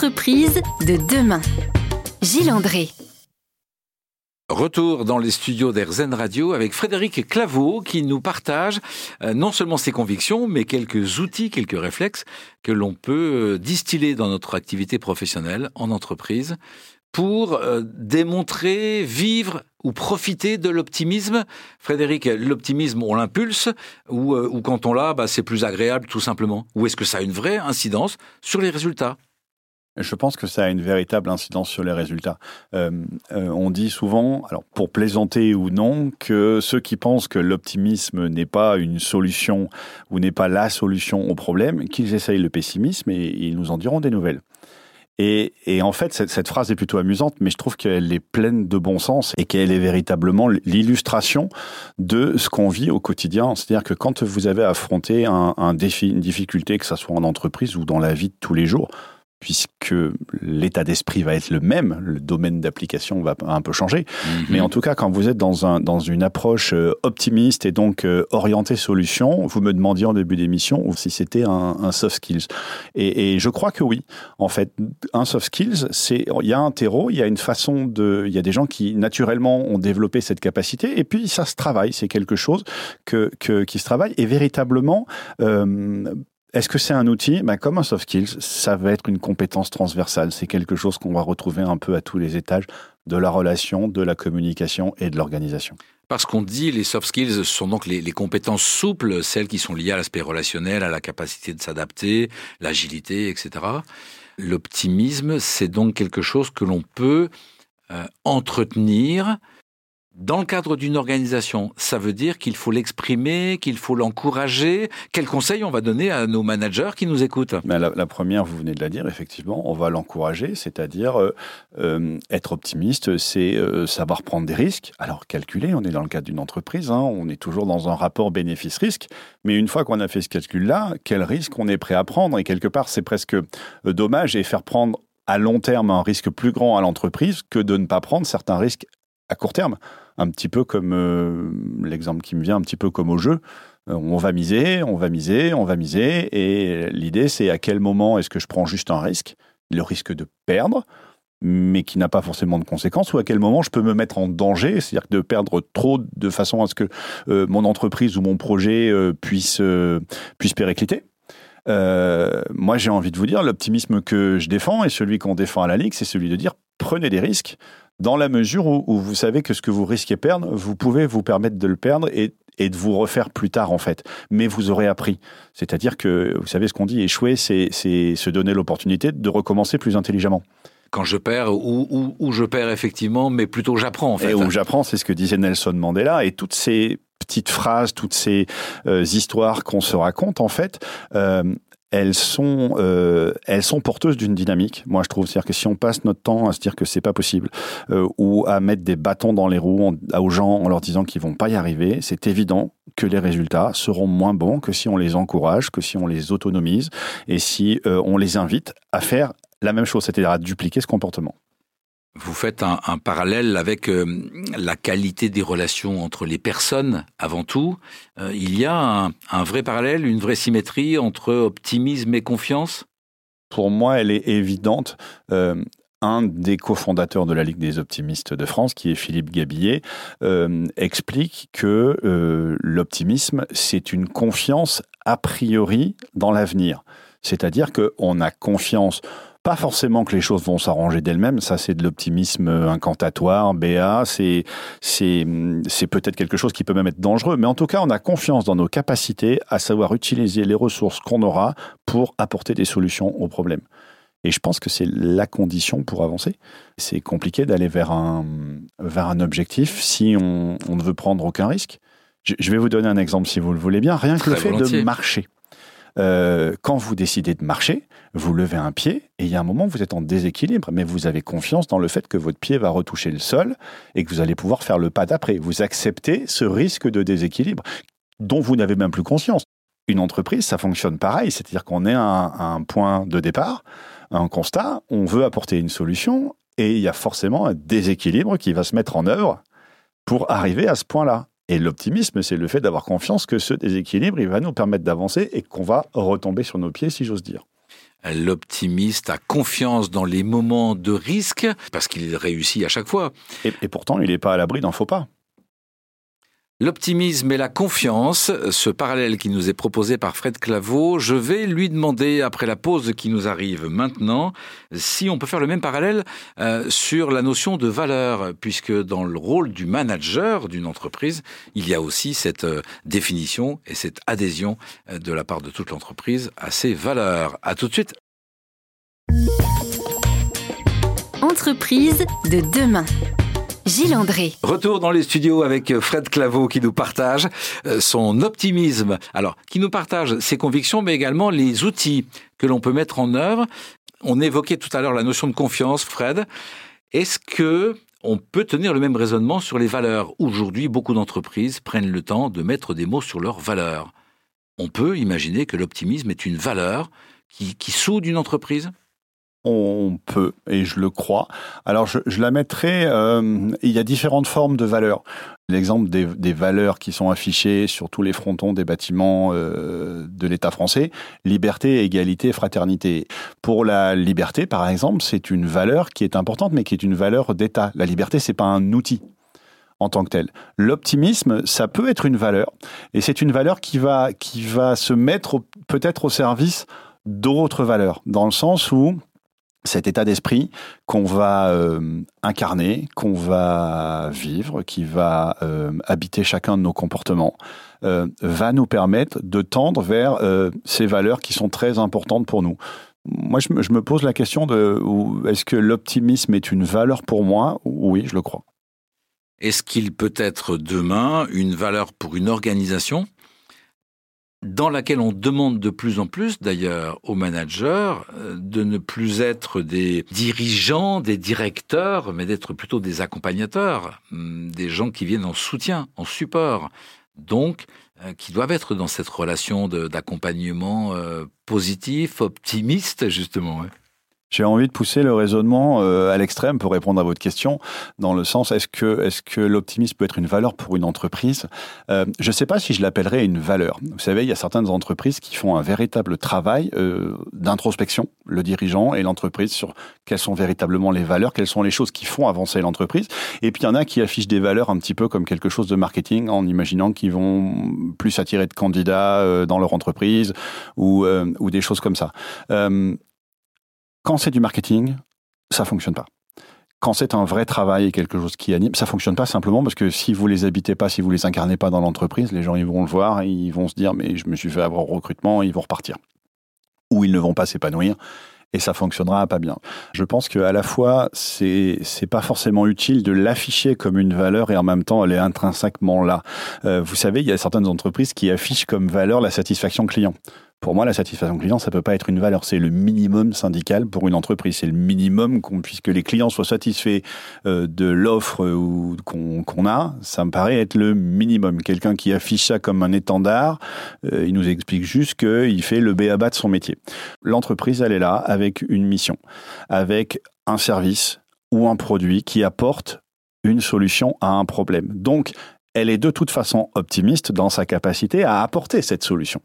entreprises de demain. Gilles André. Retour dans les studios d'Airzen Radio avec Frédéric Claveau qui nous partage euh, non seulement ses convictions, mais quelques outils, quelques réflexes que l'on peut euh, distiller dans notre activité professionnelle en entreprise pour euh, démontrer, vivre ou profiter de l'optimisme. Frédéric, l'optimisme, on l'impulse ou, quand on l'a, bah, c'est plus agréable tout simplement? Ou est-ce que ça a une vraie incidence sur les résultats? Je pense que ça a une véritable incidence sur les résultats. Euh, euh, on dit souvent, alors pour plaisanter ou non, que ceux qui pensent que l'optimisme n'est pas une solution ou n'est pas la solution au problème, qu'ils essayent le pessimisme et ils nous en diront des nouvelles. Et, en fait, cette, phrase est plutôt amusante, mais je trouve qu'elle est pleine de bon sens et qu'elle est véritablement l'illustration de ce qu'on vit au quotidien. C'est-à-dire que quand vous avez affronté un défi, une difficulté, que ce soit en entreprise ou dans la vie de tous les jours, puisque l'état d'esprit va être le même, le domaine d'application va un peu changer. Mhm. Mais en tout cas, quand vous êtes dans, un, dans une approche euh, optimiste et donc euh, orientée solution, vous me demandiez en début d'émission si c'était un, soft skills. Et, je crois que oui. En fait, un soft skills, c'est il y a un terreau, il y a une façon de, il y a des gens qui naturellement ont développé cette capacité, et puis ça se travaille. C'est quelque chose que, que, qui se travaille et véritablement euh, est-ce que c'est un outil? Ben, Comme un soft skills, ça va être une compétence transversale. C'est quelque chose qu'on va retrouver un peu à tous les étages de la relation, de la communication et de l'organisation. Parce qu'on dit les soft skills sont donc les, compétences souples, celles qui sont liées à l'aspect relationnel, à la capacité de s'adapter, l'agilité, etc. L'optimisme, c'est donc quelque chose que l'on peut euh, entretenir dans le cadre d'une organisation, ça veut dire qu'il faut l'exprimer, qu'il faut l'encourager. Quels conseils on va donner à nos managers qui nous écoutent? Ben, la, première, vous venez de la dire, effectivement, on va l'encourager, c'est-à-dire euh, euh, être optimiste, c'est euh, savoir prendre des risques. Alors calculer, on est dans le cadre d'une entreprise, hein, on est toujours dans un rapport bénéfice-risque, mais une fois qu'on a fait ce calcul-là, quel risque on est prêt à prendre? Et quelque part, c'est presque dommage et faire prendre à long terme un risque plus grand à l'entreprise que de ne pas prendre certains risques à court terme un petit peu comme euh, l'exemple qui me vient, un petit peu comme au jeu. Euh, on va miser, on va miser, on va miser, et l'idée c'est à quel moment est-ce que je prends juste un risque, le risque de perdre, mais qui n'a pas forcément de conséquences, ou à quel moment je peux me mettre en danger, c'est-à-dire de perdre trop de façon à ce que euh, mon entreprise ou mon projet puisse, puisse péricliter. moi, j'ai envie de vous dire, l'optimisme que je défends et celui qu'on défend à la Ligue, c'est celui de dire prenez des risques, dans la mesure où, vous savez que ce que vous risquez perdre, vous pouvez vous permettre de le perdre et, de vous refaire plus tard en fait. Mais vous aurez appris. C'est-à-dire que, vous savez ce qu'on dit, échouer, c'est se donner l'opportunité de recommencer plus intelligemment quand je perds ou, je perds effectivement, mais plutôt j'apprends en fait. Et où j'apprends, c'est ce que disait Nelson Mandela. Et toutes ces petites phrases, toutes ces euh, histoires qu'on se raconte en fait, euh, elles sont, euh, elles sont porteuses d'une dynamique. Moi, je trouve, c'est-à-dire que si on passe notre temps à se dire que c'est pas possible euh, ou à mettre des bâtons dans les roues aux gens en leur disant qu'ils vont pas y arriver, c'est évident que les résultats seront moins bons que si on les encourage, que si on les autonomise et si euh, on les invite à faire la même chose, c'est-à-dire à dupliquer ce comportement. Vous faites un, parallèle avec euh, la qualité des relations entre les personnes avant tout. Euh, il y a un, vrai parallèle, une vraie symétrie entre optimisme et confiance? Pour moi, elle est évidente. Euh, un des cofondateurs de la Ligue des optimistes de France, qui est Philippe Gabillet, explique que l'optimisme, c'est une confiance a priori dans l'avenir. C'est-à-dire qu'on a confiance pas forcément que les choses vont s'arranger d'elles-mêmes, ça c'est de l'optimisme incantatoire, BA, c'est peut-être quelque chose qui peut même être dangereux, mais en tout cas, on a confiance dans nos capacités à savoir utiliser les ressources qu'on aura pour apporter des solutions aux problèmes. Et je pense que c'est la condition pour avancer. C'est compliqué d'aller vers un, vers un objectif si on, on, ne veut prendre aucun risque. Je, vais vous donner un exemple si vous le voulez bien. Rien que le fait de marcher. Euh, quand vous décidez de marcher, vous levez un pied et il y a un moment où vous êtes en déséquilibre, mais vous avez confiance dans le fait que votre pied va retoucher le sol et que vous allez pouvoir faire le pas d'après. Vous acceptez ce risque de déséquilibre dont vous n'avez même plus conscience. Une entreprise, ça fonctionne pareil, c'est-à-dire qu'on est à un point de départ, un constat, on veut apporter une solution et il y a forcément un déséquilibre qui va se mettre en œuvre pour arriver à ce point-là. Et l'optimisme, c'est le fait d'avoir confiance que ce déséquilibre, il va nous permettre d'avancer et qu'on va retomber sur nos pieds, si j'ose dire. L'optimiste a confiance dans les moments de risque parce qu'il réussit à chaque fois. Et, et pourtant, il n'est pas à l'abri d'un faux pas. L'optimisme et la confiance, ce parallèle qui nous est proposé par Fred Claveau, je vais lui demander, après la pause qui nous arrive maintenant, si on peut faire le même parallèle euh, sur la notion de valeur, puisque dans le rôle du manager d'une entreprise, il y a aussi cette euh, définition et cette adhésion euh, de la part de toute l'entreprise à ces valeurs. À tout de suite. Entreprise de demain. Gilles André. Retour dans les studios avec Fred Claveau qui nous partage euh, son optimisme. Alors, qui nous partage ses convictions, mais également les outils que l'on peut mettre en œuvre. On évoquait tout à l'heure la notion de confiance, Fred. Est-ce que on peut tenir le même raisonnement sur les valeurs? Aujourd'hui, beaucoup d'entreprises prennent le temps de mettre des mots sur leurs valeurs. On peut imaginer que l'optimisme est une valeur qui, qui soude une entreprise? On peut, et je le crois. Alors, je, la mettrai, euh, il y a différentes formes de valeurs. L'exemple des, valeurs qui sont affichées sur tous les frontons des bâtiments euh, de l'État français, liberté, égalité, fraternité. Pour la liberté, par exemple, c'est une valeur qui est importante, mais qui est une valeur d'État. La liberté, c'est pas un outil en tant que tel. L'optimisme, ça peut être une valeur, et c'est une valeur qui va, qui va se mettre peut-être au service d'autres valeurs, dans le sens où cet état d'esprit qu'on va euh, incarner, qu'on va vivre, qui va euh, habiter chacun de nos comportements, euh, va nous permettre de tendre vers ces valeurs qui sont très importantes pour nous. Moi, je me, pose la question de est-ce que l'optimisme est une valeur pour moi? Oui, je le crois. Est-ce qu'il peut être demain une valeur pour une organisation? Dans laquelle on demande de plus en plus d'ailleurs aux managers euh, de ne plus être des dirigeants, des directeurs, mais d'être plutôt des accompagnateurs, hum, des gens qui viennent en soutien, en support. Donc, euh, qui doivent être dans cette relation d'accompagnement euh, positif, optimiste, justement. J'ai envie de pousser le raisonnement euh, à l'extrême pour répondre à votre question, dans le sens est-ce que, est-ce que l'optimisme peut être une valeur pour une entreprise? Euh, Je ne sais pas si je l'appellerais une valeur. Vous savez, il y a certaines entreprises qui font un véritable travail euh, d'introspection, le dirigeant et l'entreprise, sur quelles sont véritablement les valeurs, quelles sont les choses qui font avancer l'entreprise. Et puis il y en a qui affichent des valeurs un petit peu comme quelque chose de marketing, en imaginant qu'ils vont plus attirer de candidats dans leur entreprise ou, ou des choses comme ça. Quand c'est du marketing, ça fonctionne pas. Quand c'est un vrai travail et quelque chose qui anime, ça fonctionne pas simplement parce que si vous les habitez pas, si vous les incarnez pas dans l'entreprise, les gens ils vont le voir et ils vont se dire mais je me suis fait avoir au recrutement, ils vont repartir. Ou ils ne vont pas s'épanouir et ça fonctionnera pas bien. Je pense que à la fois c'est c'est pas forcément utile de l'afficher comme une valeur et en même temps elle est intrinsèquement là. Euh, vous savez, il y a certaines entreprises qui affichent comme valeur la satisfaction client. Pour moi, la satisfaction client, ça peut pas être une valeur. C'est le minimum syndical pour une entreprise. C'est le minimum qu'on, puisque les clients soient satisfaits euh, de l'offre euh, qu'on a. Ça me paraît être le minimum. Quelqu'un qui affiche ça comme un étendard, euh, il nous explique juste qu'il fait le B à bas de son métier. L'entreprise, elle est là avec une mission, avec un service ou un produit qui apporte une solution à un problème. Donc, elle est de toute façon optimiste dans sa capacité à apporter cette solution.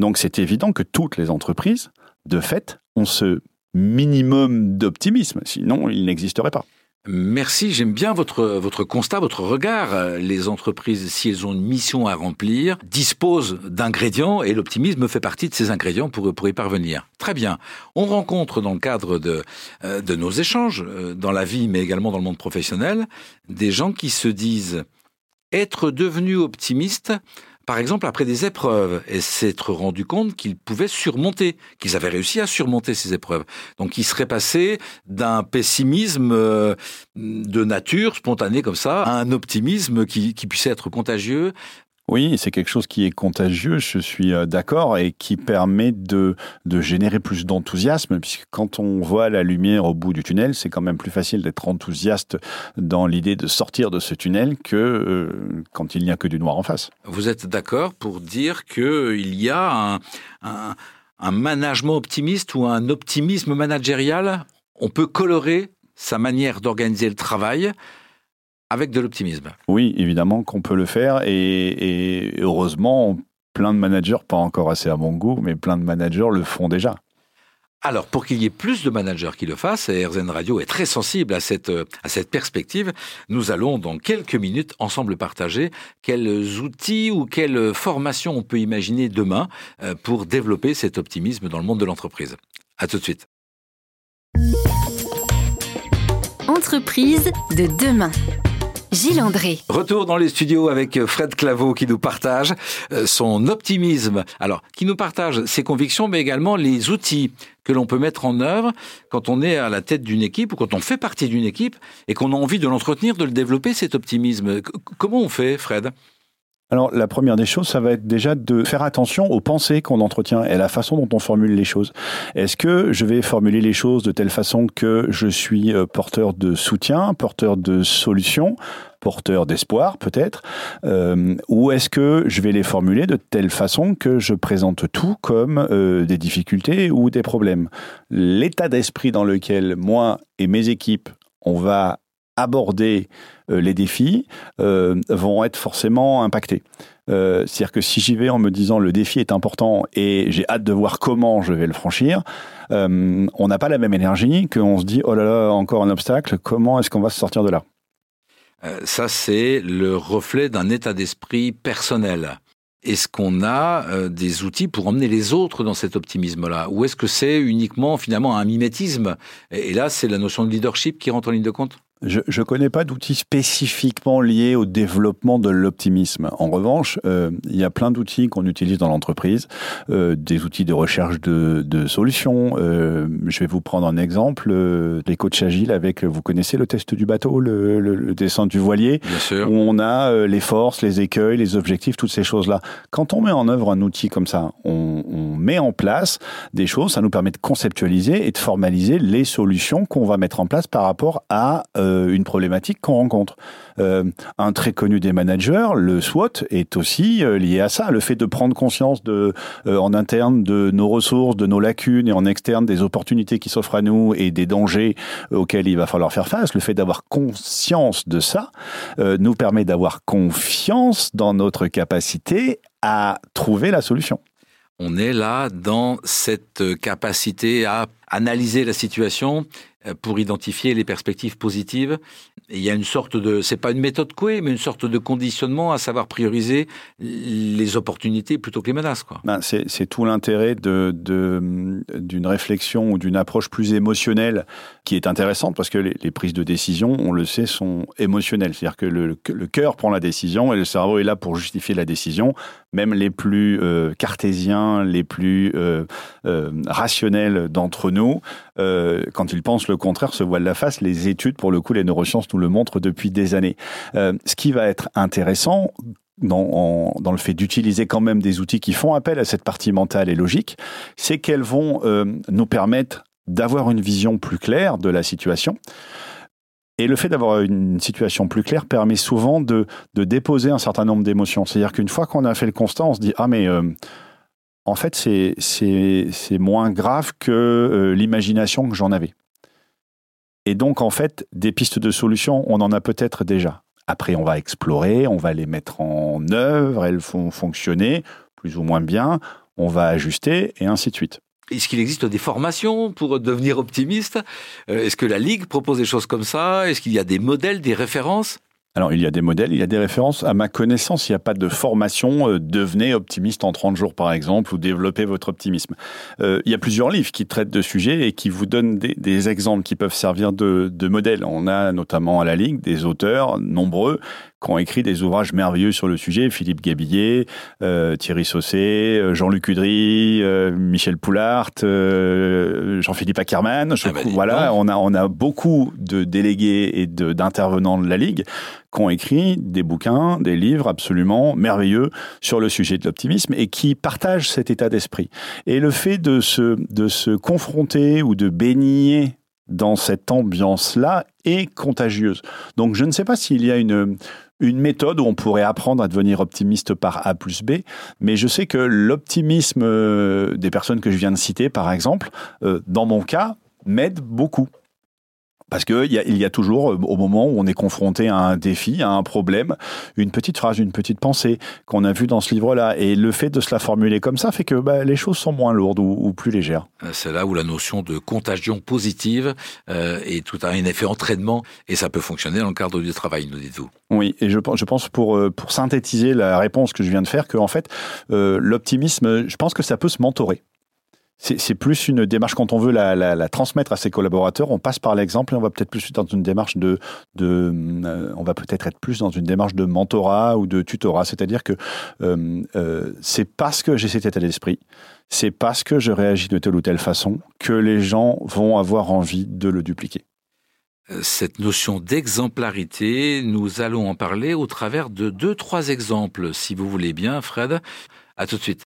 Donc c'est évident que toutes les entreprises, de fait, ont ce minimum d'optimisme, sinon il n'existerait pas. Merci, j'aime bien votre, votre constat, votre regard. Les entreprises, si elles ont une mission à remplir, disposent d'ingrédients et l'optimisme fait partie de ces ingrédients pour, y parvenir. Très bien. On rencontre dans le cadre de, euh, de nos échanges, euh, dans la vie mais également dans le monde professionnel, des gens qui se disent être devenu optimiste par exemple après des épreuves, et s'être rendu compte qu'ils pouvaient surmonter, qu'ils avaient réussi à surmonter ces épreuves. Donc ils seraient passés d'un pessimisme euh, de nature, spontané comme ça, à un optimisme qui, qui puisse être contagieux, oui, c'est quelque chose qui est contagieux, je suis euh, d'accord, et qui permet de, de générer plus d'enthousiasme, puisque quand on voit la lumière au bout du tunnel, c'est quand même plus facile d'être enthousiaste dans l'idée de sortir de ce tunnel que euh, quand il n'y a que du noir en face. Vous êtes d'accord pour dire qu'il y a un, un, un management optimiste ou un optimisme managérial? On peut colorer sa manière d'organiser le travail avec de l'optimisme. Oui, évidemment qu'on peut le faire et, heureusement, plein de managers, pas encore assez à mon goût, mais plein de managers le font déjà. Alors, pour qu'il y ait plus de managers qui le fassent, et RZN Radio est très sensible à cette, à cette perspective, nous allons dans quelques minutes ensemble partager quels outils ou quelles formations on peut imaginer demain euh, pour développer cet optimisme dans le monde de l'entreprise. À tout de suite. Entreprise de demain. Gilles André. Retour dans les studios avec Fred Claveau qui nous partage euh, son optimisme. Alors, qui nous partage ses convictions, mais également les outils que l'on peut mettre en œuvre quand on est à la tête d'une équipe ou quand on fait partie d'une équipe et qu'on a envie de l'entretenir, de le développer, cet optimisme. Comment on fait, Fred? Alors, la première des choses, ça va être déjà de faire attention aux pensées qu'on entretient et à la façon dont on formule les choses. Est-ce que je vais formuler les choses de telle façon que je suis euh, porteur de soutien, porteur de solution, porteur d'espoir peut-être, euh, ou est-ce que je vais les formuler de telle façon que je présente tout comme euh, des difficultés ou des problèmes? L'état d'esprit dans lequel moi et mes équipes on va aborder euh, les défis euh, vont être forcément impactés. Euh, c'est-à-dire que si j'y vais en me disant le défi est important et j'ai hâte de voir comment je vais le franchir, on n'a pas la même énergie qu'on se dit oh là là encore un obstacle, comment est-ce qu'on va se sortir de là? Ça c'est le reflet d'un état d'esprit personnel. Est-ce qu'on a des outils pour emmener les autres dans cet optimisme-là? Ou est-ce que c'est uniquement finalement un mimétisme? Et là, c'est la notion de leadership qui rentre en ligne de compte? Je ne connais pas d'outils spécifiquement liés au développement de l'optimisme. En revanche, euh, il y a plein d'outils qu'on utilise dans l'entreprise, euh, des outils de recherche de, de solutions. Euh, je vais vous prendre un exemple, euh, les coachs agiles avec, vous connaissez le test du bateau, le, le, le descente du voilier, Bien sûr. où on a euh, les forces, les écueils, les objectifs, toutes ces choses-là. Quand on met en œuvre un outil comme ça, on, on met en place des choses, ça nous permet de conceptualiser et de formaliser les solutions qu'on va mettre en place par rapport à euh, une problématique qu'on rencontre. Euh, un très connu des managers, le SWOT, est aussi euh, lié à ça. Le fait de prendre conscience de, en interne de nos ressources, de nos lacunes et en externe des opportunités qui s'offrent à nous et des dangers auxquels il va falloir faire face. Le fait d'avoir conscience de ça nous permet d'avoir confiance dans notre capacité à trouver la solution. On est là dans cette capacité à analyser la situation euh, pour identifier les perspectives positives. Et il y a une sorte de, c'est pas une méthode couée, mais une sorte de conditionnement à savoir prioriser les opportunités plutôt que les menaces. Ben, c'est, tout l'intérêt de, d'une réflexion ou d'une approche plus émotionnelle qui est intéressante parce que les, prises de décision, on le sait, sont émotionnelles. C'est-à-dire que le, cœur prend la décision et le cerveau est là pour justifier la décision. Même les plus euh, cartésiens, les plus euh, rationnels d'entre nous, euh, quand ils pensent le contraire, se voilent la face. Les études, pour le coup, les neurosciences nous le montrent depuis des années. Euh, ce qui va être intéressant, dans, le fait d'utiliser quand même des outils qui font appel à cette partie mentale et logique, c'est qu'elles vont euh, nous permettre d'avoir une vision plus claire de la situation. Et le fait d'avoir une situation plus claire permet souvent de, déposer un certain nombre d'émotions. C'est-à-dire qu'une fois qu'on a fait le constat, on se dit ah mais en fait, c'est moins grave que euh, l'imagination que j'en avais. Et donc, en fait, des pistes de solutions, on en a peut-être déjà. Après, on va explorer, on va les mettre en œuvre, elles vont fonctionner plus ou moins bien, on va ajuster et ainsi de suite. Est-ce qu'il existe des formations pour devenir optimiste? Euh, Est-ce que la Ligue propose des choses comme ça? Est-ce qu'il y a des modèles, des références? Alors, il y a des modèles, il y a des références. À ma connaissance, il n'y a pas de formation euh, devenez optimiste en 30 jours, par exemple, ou développez votre optimisme. Euh, il y a plusieurs livres qui traitent de sujets et qui vous donnent des, des exemples qui peuvent servir de, de modèles. On a notamment à la Ligue des auteurs nombreux qui ont écrit des ouvrages merveilleux sur le sujet, Philippe Gabillet, euh, Thierry Saucé, euh, Jean-Luc Udry, euh, Michel Poulart, euh, Jean-Philippe Ackermann. Je, ah bah, voilà, on a, on a beaucoup de délégués et d'intervenants de, de la Ligue qui ont écrit des bouquins, des livres absolument merveilleux sur le sujet de l'optimisme et qui partagent cet état d'esprit. Et le fait de se, de se confronter ou de baigner dans cette ambiance-là est contagieuse. Donc je ne sais pas s'il y a une, une méthode où on pourrait apprendre à devenir optimiste par A plus B, mais je sais que l'optimisme euh, des personnes que je viens de citer, par exemple, euh, dans mon cas, m'aide beaucoup. Parce qu'il y a, il y a toujours, au moment où on est confronté à un défi, à un problème, une petite phrase, une petite pensée qu'on a vue dans ce livre-là. Et le fait de se la formuler comme ça fait que bah, les choses sont moins lourdes ou, plus légères. C'est là où la notion de contagion positive euh, est tout un effet entraînement et ça peut fonctionner dans le cadre du travail, nous dites-vous. Oui, et je, je pense pour, euh, pour synthétiser la réponse que je viens de faire, que en fait, euh, l'optimisme, je pense que ça peut se mentorer c'est plus une démarche quand on veut la, transmettre à ses collaborateurs. On passe par l'exemple et on va peut-être plus dans une démarche de, de euh, on va peut-être être plus dans une démarche de mentorat ou de tutorat. C'est-à-dire que euh, euh, c'est parce que j'ai cet état d'esprit, c'est parce que je réagis de telle ou telle façon que les gens vont avoir envie de le dupliquer. Cette notion d'exemplarité, nous allons en parler au travers de deux, trois exemples, si vous voulez bien, Fred. À tout de suite.